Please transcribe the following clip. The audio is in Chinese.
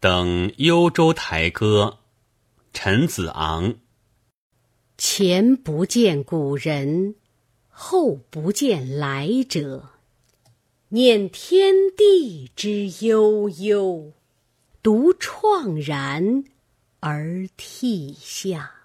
等幽州台歌陈子昂。前不见古人后不见来者念天地之悠悠独怆然而涕下。